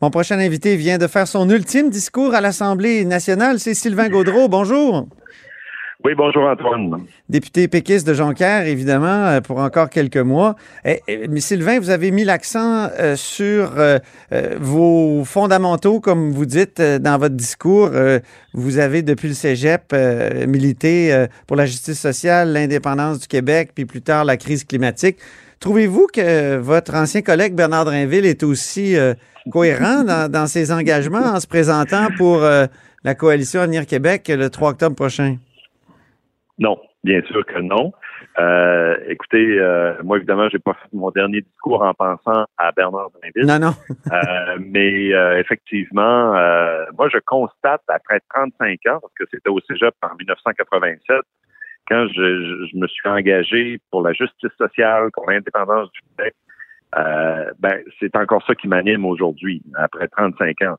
Mon prochain invité vient de faire son ultime discours à l'Assemblée nationale. C'est Sylvain Gaudreau. Bonjour. Oui, bonjour Antoine. Député péquiste de Jonquière, évidemment, euh, pour encore quelques mois. Et, mais Sylvain, vous avez mis l'accent euh, sur euh, vos fondamentaux, comme vous dites dans votre discours. vous avez, depuis le cégep, milité pour la justice sociale, l'indépendance du Québec, puis plus tard la crise climatique. Trouvez-vous que votre ancien collègue Bernard Drinville est aussi cohérent dans, dans, ses engagements en se présentant pour la coalition Avenir Québec le 3 octobre prochain? Non, bien sûr que non. Euh, écoutez, euh, moi évidemment, j'ai pas fait mon dernier discours en pensant à Bernard Drinville. Non, non. euh, mais euh, effectivement, euh, moi je constate après 35 ans, parce que c'était au Cégep en 1987, quand je, me suis engagé pour la justice sociale, pour l'indépendance du Québec, ben c'est encore ça qui m'anime aujourd'hui, après 35 ans.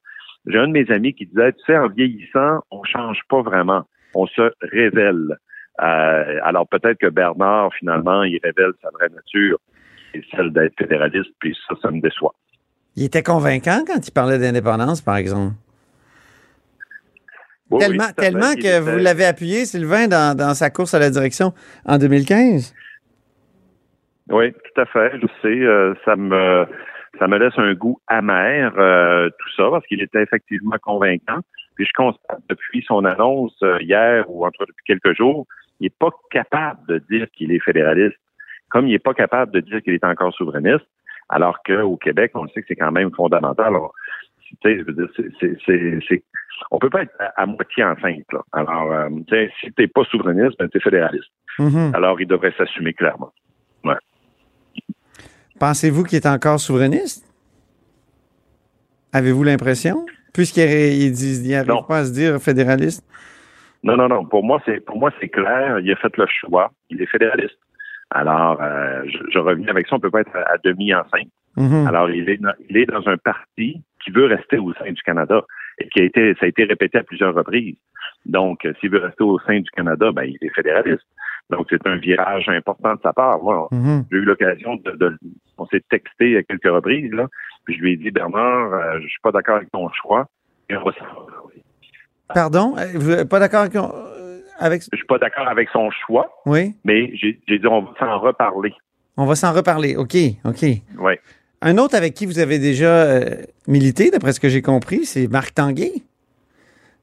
J'ai un de mes amis qui disait, tu sais, en vieillissant, on change pas vraiment, on se révèle. Euh, alors peut-être que Bernard, finalement, il révèle sa vraie nature celle d'être fédéraliste, puis ça, ça me déçoit. Il était convaincant quand il parlait d'indépendance, par exemple. Tellement tellement que vous l'avez appuyé, Sylvain, dans, sa course à la direction en 2015. Oui, tout à fait. Je sais, euh, ça me ça me laisse un goût amer, euh, tout ça, parce qu'il était effectivement convaincant. Puis je constate depuis son annonce hier ou entre depuis quelques jours il n'est pas capable de dire qu'il est fédéraliste, comme il n'est pas capable de dire qu'il est encore souverainiste, alors qu'au Québec, on sait que c'est quand même fondamental. Alors, c'est, on peut pas être à, moitié enceinte. Là. Alors, euh, si t'es pas souverainiste, ben t'es fédéraliste. Mm-hmm. Alors, il devrait s'assumer clairement. Ouais. Pensez-vous qu'il est encore souverainiste? Avez-vous l'impression? Puisqu'il n'arrive pas à se dire fédéraliste? Non, non, non. Pour moi, c'est pour moi c'est clair. Il a fait le choix. Il est fédéraliste. Alors, euh, je, reviens avec ça. On peut pas être à, demi enceinte. Mm-hmm. Alors, il est, il est dans un parti qui veut rester au sein du Canada et qui a été, ça a été répété à plusieurs reprises. Donc, euh, s'il veut rester au sein du Canada, ben, il est fédéraliste. Donc, c'est un virage important de sa part. Moi, mm-hmm. j'ai eu l'occasion de, de, on s'est texté à quelques reprises, là. Puis je lui ai dit, Bernard, euh, je suis pas d'accord avec ton choix. Et on va Pardon? Euh, vous pas d'accord euh, avec... Je suis pas d'accord avec son choix. Oui. Mais j'ai dit, on va s'en reparler. On va s'en reparler. OK, OK. Oui. Un autre avec qui vous avez déjà euh, milité, d'après ce que j'ai compris, c'est Marc Tanguay.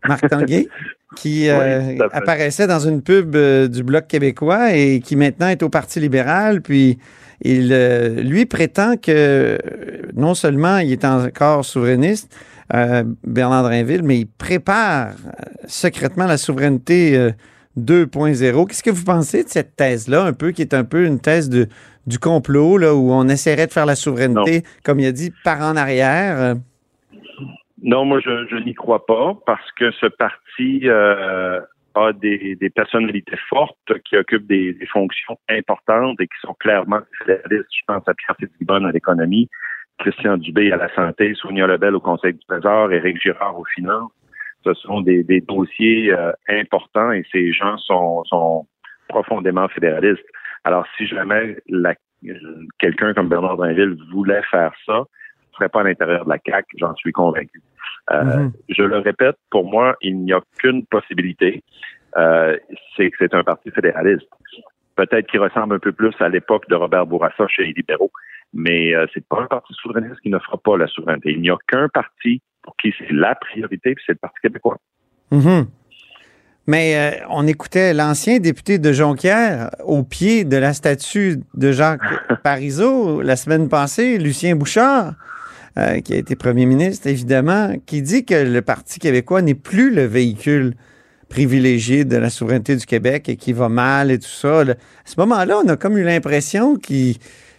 Marc Tanguay, qui apparaissait dans une pub du Bloc québécois et qui maintenant est au Parti libéral. Puis il, lui prétend que non seulement il est encore souverainiste, euh, Bernard Drinville, mais il prépare euh, secrètement la souveraineté 2.0. Euh, Qu'est-ce que vous pensez de cette thèse-là, un peu, qui est un peu une thèse de, du complot, là, où on essaierait de faire la souveraineté, comme il a dit, par en arrière? Non, moi, je, n'y crois pas, parce que ce parti a des, personnalités fortes qui occupent des, fonctions importantes et qui sont clairement fédéralistes. Je pense à Pierre Fitzgibbon à l'économie, Christian Dubé à la santé, Sonia Lebel au Conseil du Trésor, Éric Girard aux finances. Ce sont des, dossiers euh, importants et ces gens sont, sont profondément fédéralistes. Alors, si jamais quelqu'un comme Bernard Drinville voulait faire ça, ce serait pas à l'intérieur de la CAC, j'en suis convaincu. Euh, mm-hmm. Je le répète, pour moi, il n'y a qu'une possibilité, euh, c'est que c'est un parti fédéraliste. Peut-être qu'il ressemble un peu plus à l'époque de Robert Bourassa chez les libéraux, mais euh, c'est pas un parti souverainiste qui ne fera pas la souveraineté. Il n'y a qu'un parti pour qui c'est la priorité, puis c'est le Parti québécois. Mm-hmm. Mais euh, on écoutait l'ancien député de Jonquière au pied de la statue de Jacques Parizeau la semaine passée, Lucien Bouchard, euh, qui a été premier ministre, évidemment, qui dit que le Parti québécois n'est plus le véhicule privilégié de la souveraineté du Québec et qui va mal et tout ça. À ce moment-là, on a comme eu l'impression qu'il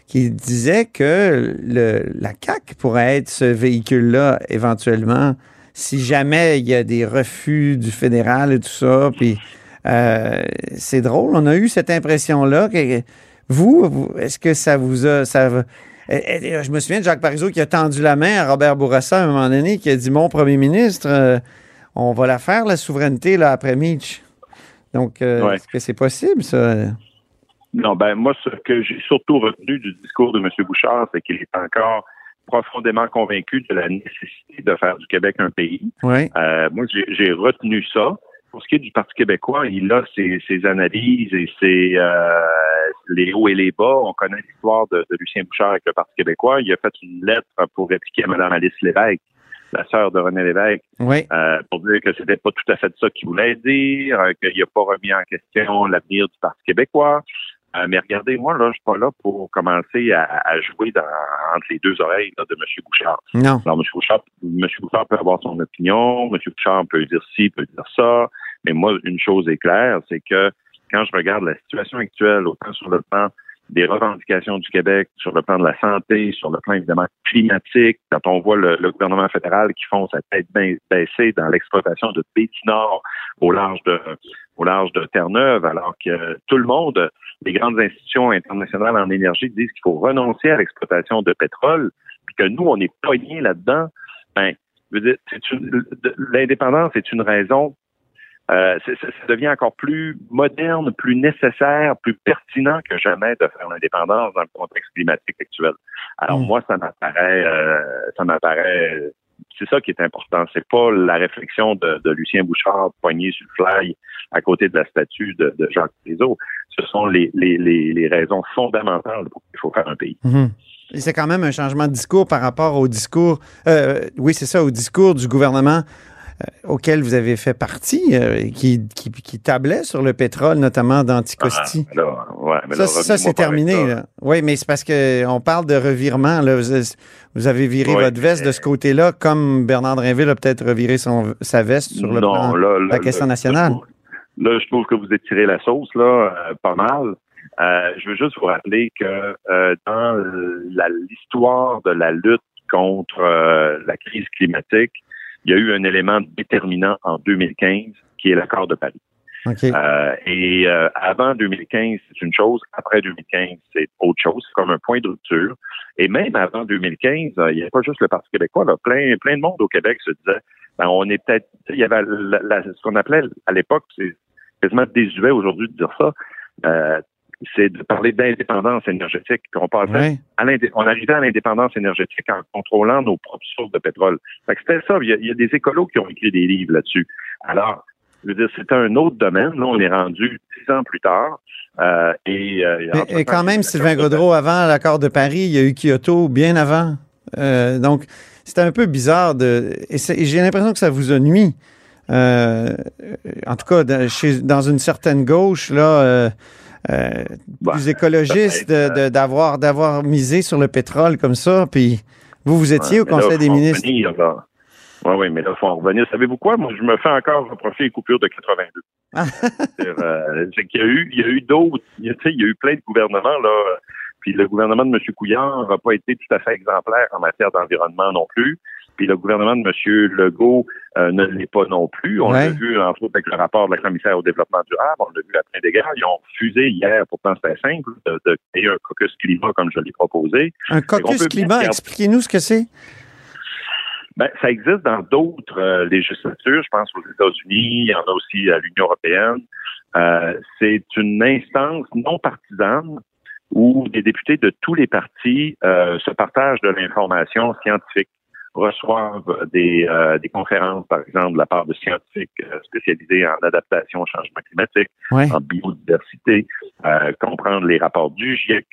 qui disait que le, la CAC pourrait être ce véhicule-là éventuellement si jamais il y a des refus du fédéral et tout ça. Puis euh, c'est drôle, on a eu cette impression-là. Que, vous, est-ce que ça vous a... Ça, je me souviens de Jacques Parizeau qui a tendu la main à Robert Bourassa à un moment donné, qui a dit Mon premier ministre, euh, on va la faire, la souveraineté, là, après Mitch. Donc, euh, est-ce que c'est possible, ça? Non, ben moi, ce que j'ai surtout retenu du discours de M. Bouchard, c'est qu'il est encore profondément convaincu de la nécessité de faire du Québec un pays. Euh, moi, j'ai retenu ça. Pour ce qui est du Parti québécois, il a ses, ses analyses et ses euh, les hauts et les bas. On connaît l'histoire de, de, Lucien Bouchard avec le Parti québécois. Il a fait une lettre pour répliquer à Mme Alice Lévesque, la sœur de René Lévesque, oui. euh, pour dire que c'était pas tout à fait ça qu'il voulait dire, euh, qu'il n'a pas remis en question l'avenir du Parti québécois. Euh, mais regardez, moi, là, je suis pas là pour commencer à, à jouer dans, entre les deux oreilles là, de M. Bouchard. Non. Alors, M. Bouchard, M. Bouchard peut avoir son opinion, M. Bouchard peut dire ci, peut dire ça. Mais moi, une chose est claire, c'est que quand je regarde la situation actuelle, autant sur le plan des revendications du Québec, sur le plan de la santé, sur le plan évidemment climatique, quand on voit le, le gouvernement fédéral qui font sa tête baissée dans l'exploitation de Nord au large de au large de Terre-Neuve, alors que tout le monde, les grandes institutions internationales en énergie disent qu'il faut renoncer à l'exploitation de pétrole, puis que nous, on est poignés là-dedans, ben, l'indépendance est une raison euh, ça devient encore plus moderne, plus nécessaire, plus pertinent que jamais de faire l'indépendance dans le contexte climatique actuel. Alors moi, ça m'apparaît, euh, ça m'apparaît, c'est ça qui est important. C'est pas la réflexion de, de, Lucien Bouchard poigné sur le fly à côté de la statue de, de Jacques Prizot. Ce sont les, les, les, les raisons fondamentales pour qu'il faut faire un pays. Et c'est quand même un changement de discours par rapport au discours, euh, oui, c'est ça, au discours du gouvernement euh, auquel vous avez fait partie, euh, qui, qui, qui, tablait sur le pétrole, notamment d'Anticosti. Ah, ouais, ça, ça c'est terminé. Là. Oui, mais c'est parce qu'on parle de revirement. Là. Vous, vous avez viré oui, votre veste de ce côté-là, comme Bernard Drinville a peut-être reviré son, sa veste sur le non, plan là, la question nationale. Là, je trouve que vous étirez la sauce, là, euh, pas mal. Euh, je veux juste vous rappeler que euh, dans l'histoire de la lutte contre la crise climatique, il y a eu un élément déterminant en 2015 qui est l'accord de Paris. Okay. Euh, et euh, avant 2015, c'est une chose. Après 2015, c'est autre chose. C'est comme un point de rupture. Et même avant 2015, euh, il n'y avait pas juste le Parti québécois. Là, plein, plein de monde au Québec se disait, ben, on est peut-être... Il y avait la, la, ce qu'on appelait à l'époque, c'est quasiment désuet aujourd'hui de dire ça, euh, c'est de parler d'indépendance énergétique. Puis on passait on arrivait à l'indépendance énergétique en contrôlant nos propres sources de pétrole. C'était ça. Il y, a, il y a des écolos qui ont écrit des livres là-dessus. Alors, je veux dire, c'était un autre domaine. Là, on est rendu dix ans plus tard. Euh, et, euh, et quand même, Sylvain Godreau, avant l'accord de Paris, il y a eu Kyoto bien avant. Euh, donc, c'était un peu bizarre de. Et, et j'ai l'impression que ça vous a nuit. Euh, en tout cas, dans, chez, dans une certaine gauche, là, euh, euh, Bah, plus écologiste, d'avoir d'avoir misé sur le pétrole comme ça. Puis, vous, vous étiez Ouais, au là, Conseil des ministres. Oui, oui, mais là, il faut en revenir. Savez-vous quoi? Moi, je me fais encore reprocher les coupures de 82. C'est-à-dire, euh, c'est qu'il y a eu, il y a eu d'autres, il il y a eu plein de gouvernements, là. Puis le gouvernement de M. Couillard n'a pas été tout à fait exemplaire en matière d'environnement non plus. Puis le gouvernement de M. Legault euh, ne l'est pas non plus. On Ouais. l'a vu, entre autres, avec le rapport de la commissaire au développement durable. On l'a vu à plein d'égards. Ils ont refusé hier, pourtant c'était simple, de, de créer un caucus climat comme je l'ai proposé. Un caucus bien climat, expliquez-nous ce que c'est. Ben, ça existe dans d'autres euh, législatures. Je pense aux États-Unis, il y en a aussi à l'Union européenne. Euh, c'est une instance non partisane où des députés de tous les partis euh, se partagent de l'information scientifique, reçoivent des, euh, des conférences, par exemple, de la part de scientifiques euh, spécialisés en adaptation au changement climatique, Ouais. en biodiversité, euh, comprendre les rapports du GIEC.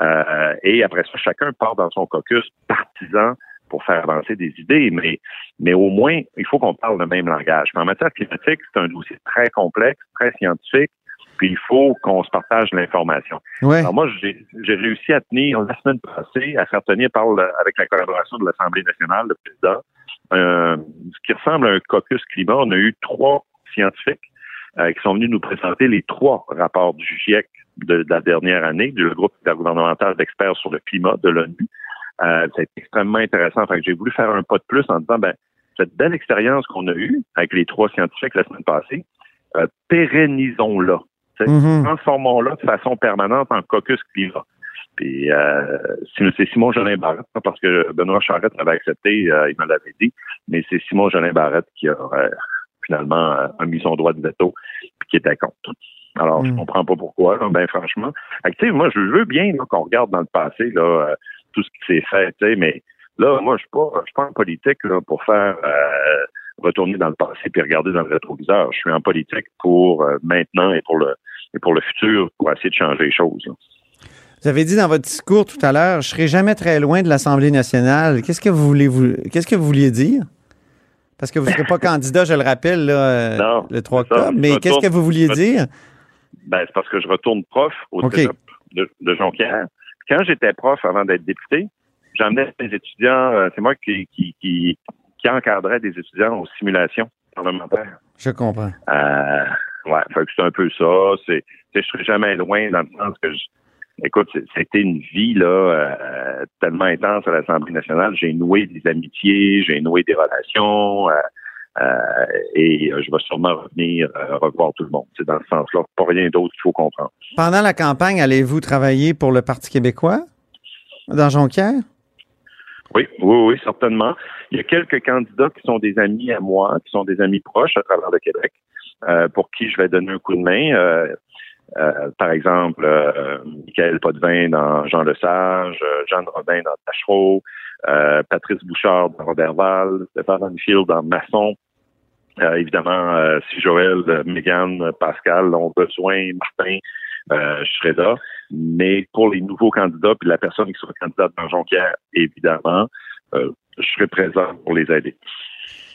euh, et après ça, chacun part dans son caucus partisan pour faire avancer des idées, mais, mais au moins, il faut qu'on parle le même langage. Mais en matière climatique, c'est un dossier très complexe, très scientifique, puis il faut qu'on se partage l'information. Ouais. Alors moi, j'ai réussi à tenir la semaine passée, à faire tenir par le- avec la collaboration de l'Assemblée nationale, le président, euh, ce qui ressemble à un caucus climat. On a eu trois scientifiques euh, qui sont venus nous présenter les trois rapports du GIEC de, de la dernière année, du groupe intergouvernemental d'experts sur le climat de l'ONU. Euh, été extrêmement intéressant. Fait que j'ai voulu faire un pas de plus en disant, ben, cette belle expérience qu'on a eue avec les trois scientifiques la semaine passée, euh, pérennisons-la. Mhm. Transformons-la de façon permanente en caucus climat. Puis euh, c'est Simon Jolin Barrette, pas parce que Benoît Charette avait accepté, euh, il me l'avait dit, mais c'est Simon Jolin Barrette qui a euh, finalement euh, a mis son droit de veto puis qui était contre. Alors, je Mm. comprends pas pourquoi, là, ben franchement. Sais, moi, je veux bien là, qu'on regarde dans le passé là, euh, tout ce qui s'est fait, tu sais, mais Là, moi, je suis pas, je suis pas en politique là, pour faire euh, retourner dans le passé puis regarder dans le rétroviseur. Je suis en politique pour euh, maintenant et pour le et pour le futur, pour essayer de changer les choses. Vous avez dit dans votre discours tout à l'heure, je serai jamais très loin de l'Assemblée nationale. Qu'est-ce que vous voulez vous, qu'est-ce que vous vouliez dire? Parce que vous ne serez pas candidat, je le rappelle, là, non, le 3 octobre. Mais qu'est-ce que vous vouliez dire? Ben, c'est parce que je retourne prof au okay. de, de Jonquière. Quand j'étais prof avant d'être député, j'emmenais des étudiants, euh, c'est moi qui, qui, qui, qui, encadrait des étudiants aux simulations parlementaires. Je comprends. Euh, ouais, fait que c'est un peu ça. C'est, je serai jamais loin dans le sens que je, écoute, c'était une vie là euh, tellement intense à l'Assemblée nationale. J'ai noué des amitiés, j'ai noué des relations. Euh, euh, et je vais sûrement revenir revoir tout le monde. C'est dans ce sens-là, pas rien d'autre qu'il faut comprendre. Pendant la campagne, allez-vous travailler pour le Parti québécois? Dans Jonquière? Oui, oui, oui, certainement. Il y a quelques candidats qui sont des amis à moi, qui sont des amis proches à travers le Québec, euh, pour qui je vais donner un coup de main. Euh, euh, par exemple, euh, Michael Potvin dans Jean Lesage, euh, Jeanne Robin dans Tachereau, euh, Patrice Bouchard dans Robertval, Stéphane Anfield dans Masson. évidemment, si Joël, Megan, Pascal ont besoin, Martin, je serai là. Mais pour les nouveaux candidats, puis la personne qui sera candidate dans Jonquière, évidemment, je serai présent pour les aider.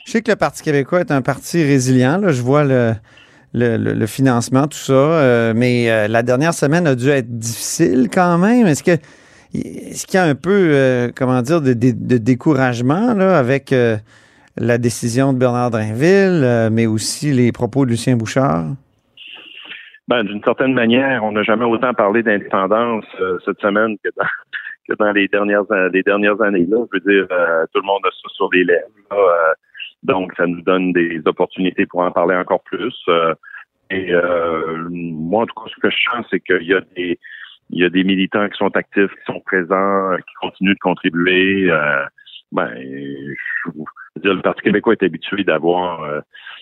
Je sais que le Parti québécois est un parti résilient. Là. Je vois le, le, financement, tout ça. Euh, mais euh, la dernière semaine a dû être difficile quand même. Est-ce que est-ce qu'il y a un peu, euh, comment dire, de, découragement là, avec la décision de Bernard Drinville, mais aussi les propos de Lucien Bouchard? Ben, d'une certaine manière, on n'a jamais autant parlé d'indépendance cette semaine que dans, les dernières les dernières années. Là, je veux dire, tout le monde a ça sur les lèvres. Donc, ça nous donne des opportunités pour en parler encore plus. Euh, et euh, moi, en tout cas, ce que je sens, c'est qu'il y a des militants qui sont actifs, qui sont présents, qui continuent de contribuer. Euh, ben, je, dire, le Parti québécois est habitué d'avoir euh,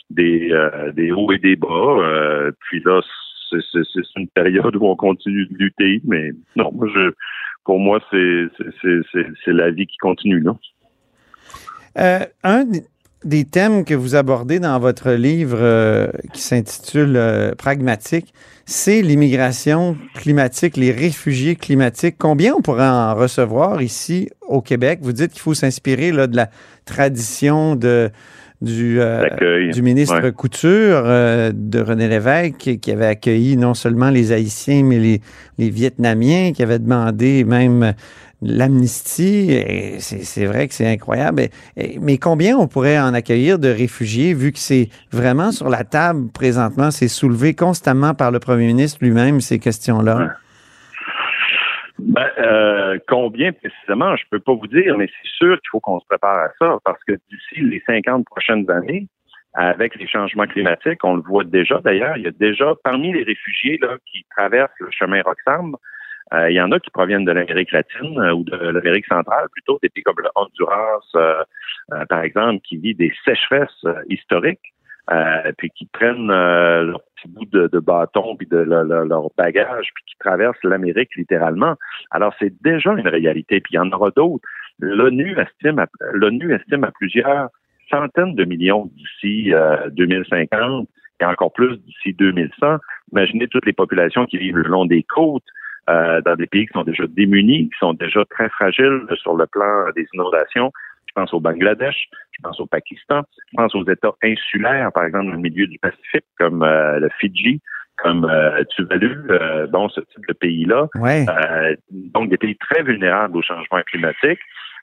des, euh, des hauts et des bas. puis là, c'est une période où on continue de lutter, mais non, moi, je, pour moi, c'est la vie qui continue. Là. Euh, des thèmes que vous abordez dans votre livre euh, qui s'intitule euh, Pragmatique, c'est l'immigration climatique, les réfugiés climatiques. Combien on pourrait en recevoir ici au Québec? Vous dites qu'il faut s'inspirer là, de la tradition de, du, euh, du ministre ouais. Couture, de René Lévesque, qui, qui, avait accueilli non seulement les Haïtiens, mais les, les Vietnamiens, qui avait demandé même l'amnistie, c'est vrai que c'est incroyable. Mais combien on pourrait en accueillir de réfugiés, vu que c'est vraiment sur la table présentement, c'est soulevé constamment par le premier ministre lui-même, ces questions-là? Ben, euh, combien précisément, je peux pas vous dire, mais c'est sûr qu'il faut qu'on se prépare à ça, parce que d'ici les 50 prochaines années, avec les changements climatiques, on le voit déjà d'ailleurs, il y a déjà parmi les réfugiés là, qui traversent le chemin Roxham, il y en a qui proviennent de l'Amérique latine euh, ou de l'Amérique centrale, plutôt des pays comme le Honduras, euh, par exemple, qui vit des sécheresses historiques, puis qui prennent leur petit bout de, de bâton puis de le, le, leur bagage, puis qui traversent l'Amérique littéralement. Alors c'est déjà une réalité, puis il y en aura d'autres. L'ONU estime, l'ONU estime à plusieurs centaines de millions d'ici 2050 et encore plus d'ici 2100. Imaginez toutes les populations qui vivent le long des côtes, euh, dans des pays qui sont déjà démunis, qui sont déjà très fragiles sur le plan des inondations. Je pense au Bangladesh, je pense au Pakistan, je pense aux États insulaires, par exemple, dans le milieu du Pacifique, comme euh, le Fidji, comme euh, Tuvalu, euh, ce type de pays-là. Ouais. Euh, donc, des pays très vulnérables au changement climatique.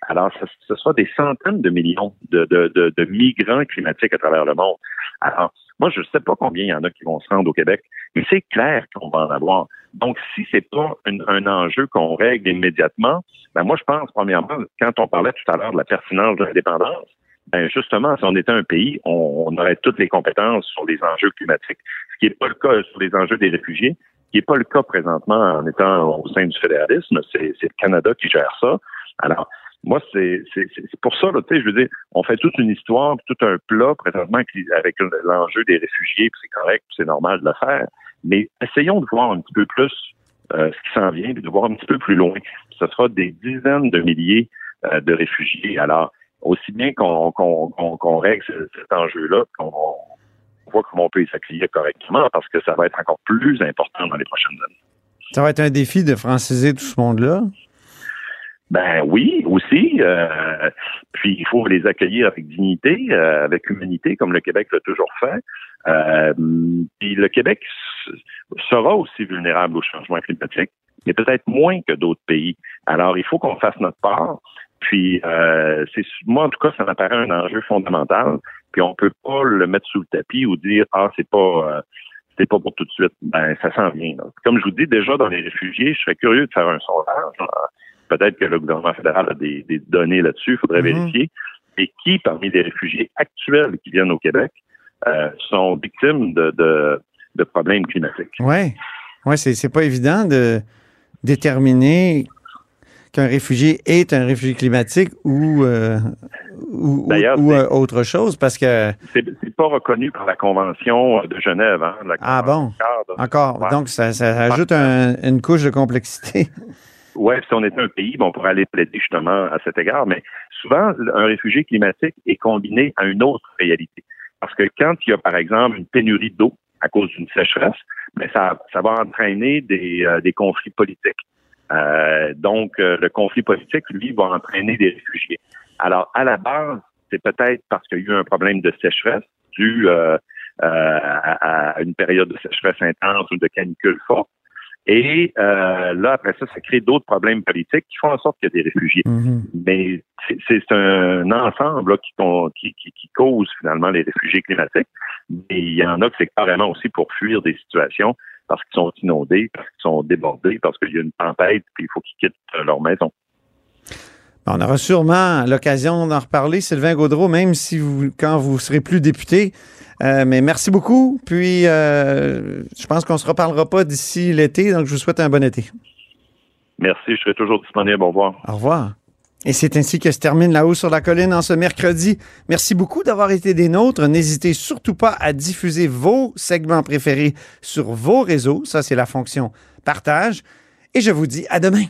Alors, ce, ce sera des centaines de millions de, de, de, de, migrants climatiques à travers le monde. Alors, moi, je ne sais pas combien il y en a qui vont se rendre au Québec, mais c'est clair qu'on va en avoir. Donc, si c'est pas un, enjeu qu'on règle immédiatement, ben moi, je pense, premièrement, quand on parlait tout à l'heure de la pertinence de l'indépendance, ben justement, si on était un pays, on, on, aurait toutes les compétences sur les enjeux climatiques, ce qui n'est pas le cas sur les enjeux des réfugiés, ce qui n'est pas le cas présentement en étant au sein du fédéralisme. C'est le Canada qui gère ça. Alors, moi, c'est pour ça, tu sais, je veux dire, on fait toute une histoire, tout un plat présentement avec l'enjeu des réfugiés, puis c'est correct, c'est normal de le faire. Mais essayons de voir un petit peu plus euh, ce qui s'en vient, puis de voir un petit peu plus loin. Ce sera des dizaines de milliers de réfugiés. Alors, aussi bien qu'on qu'on règle cet enjeu-là, qu'on voit comment on peut y s'accueillir correctement, parce que ça va être encore plus important dans les prochaines années. Ça va être un défi de franciser tout ce monde-là? Ben oui, aussi. Euh, puis il faut les accueillir avec dignité, euh, avec humanité, comme le Québec l'a toujours fait. Euh, puis le Québec sera aussi vulnérable au changement climatique, mais peut-être moins que d'autres pays. Alors il faut qu'on fasse notre part. Puis c'est moi en tout cas, ça m'apparaît un enjeu fondamental. Puis on peut pas le mettre sous le tapis ou dire ah c'est pas c'est pas pour tout de suite. Ben ça s'en vient. Comme je vous dis déjà dans les réfugiés, je serais curieux de faire un sondage Peut-être que le gouvernement fédéral a des, données là-dessus, il faudrait mhm. vérifier. Et qui, parmi les réfugiés actuels qui viennent au Québec, euh, sont victimes de, problèmes climatiques? Oui, ouais, c'est pas évident de déterminer qu'un réfugié est un réfugié climatique ou, euh, ou, euh, autre chose parce que. C'est pas reconnu par la Convention de Genève. Hein, ah bon? Encore. Donc, ça, ajoute une couche de complexité. Ouais, si on était un pays, bon, on pourrait aller plaider justement à cet égard, mais souvent, un réfugié climatique est combiné à une autre réalité. Parce que quand il y a, par exemple, une pénurie d'eau à cause d'une sécheresse, mais ben, ça, ça va entraîner des, euh, des conflits politiques. Euh, donc, euh, le conflit politique, lui, va entraîner des réfugiés. Alors, à la base, c'est peut-être parce qu'il y a eu un problème de sécheresse dû à, à, une période de sécheresse intense ou de canicule forte. Et euh, là, après ça, ça crée d'autres problèmes politiques qui font en sorte qu'il y a des réfugiés. Mm-hmm. Mais c'est un ensemble qui, qui, qui, cause finalement les réfugiés climatiques. Mais il y en a que c'est carrément aussi pour fuir des situations parce qu'ils sont inondés, parce qu'ils sont débordés, parce qu'il y a une tempête, puis il faut qu'ils quittent leur maison. On aura sûrement l'occasion d'en reparler, Sylvain Gaudreau, même si vous, quand vous serez plus député. Euh, mais merci beaucoup. Puis, euh, je pense qu'on ne se reparlera pas d'ici l'été, donc je vous souhaite un bon été. Merci, je serai toujours disponible. Au revoir. Au revoir. Et c'est ainsi que se termine La Haut sur la Colline en ce mercredi. Merci beaucoup d'avoir été des nôtres. N'hésitez surtout pas à diffuser vos segments préférés sur vos réseaux. Ça, c'est la fonction partage. Et je vous dis à demain.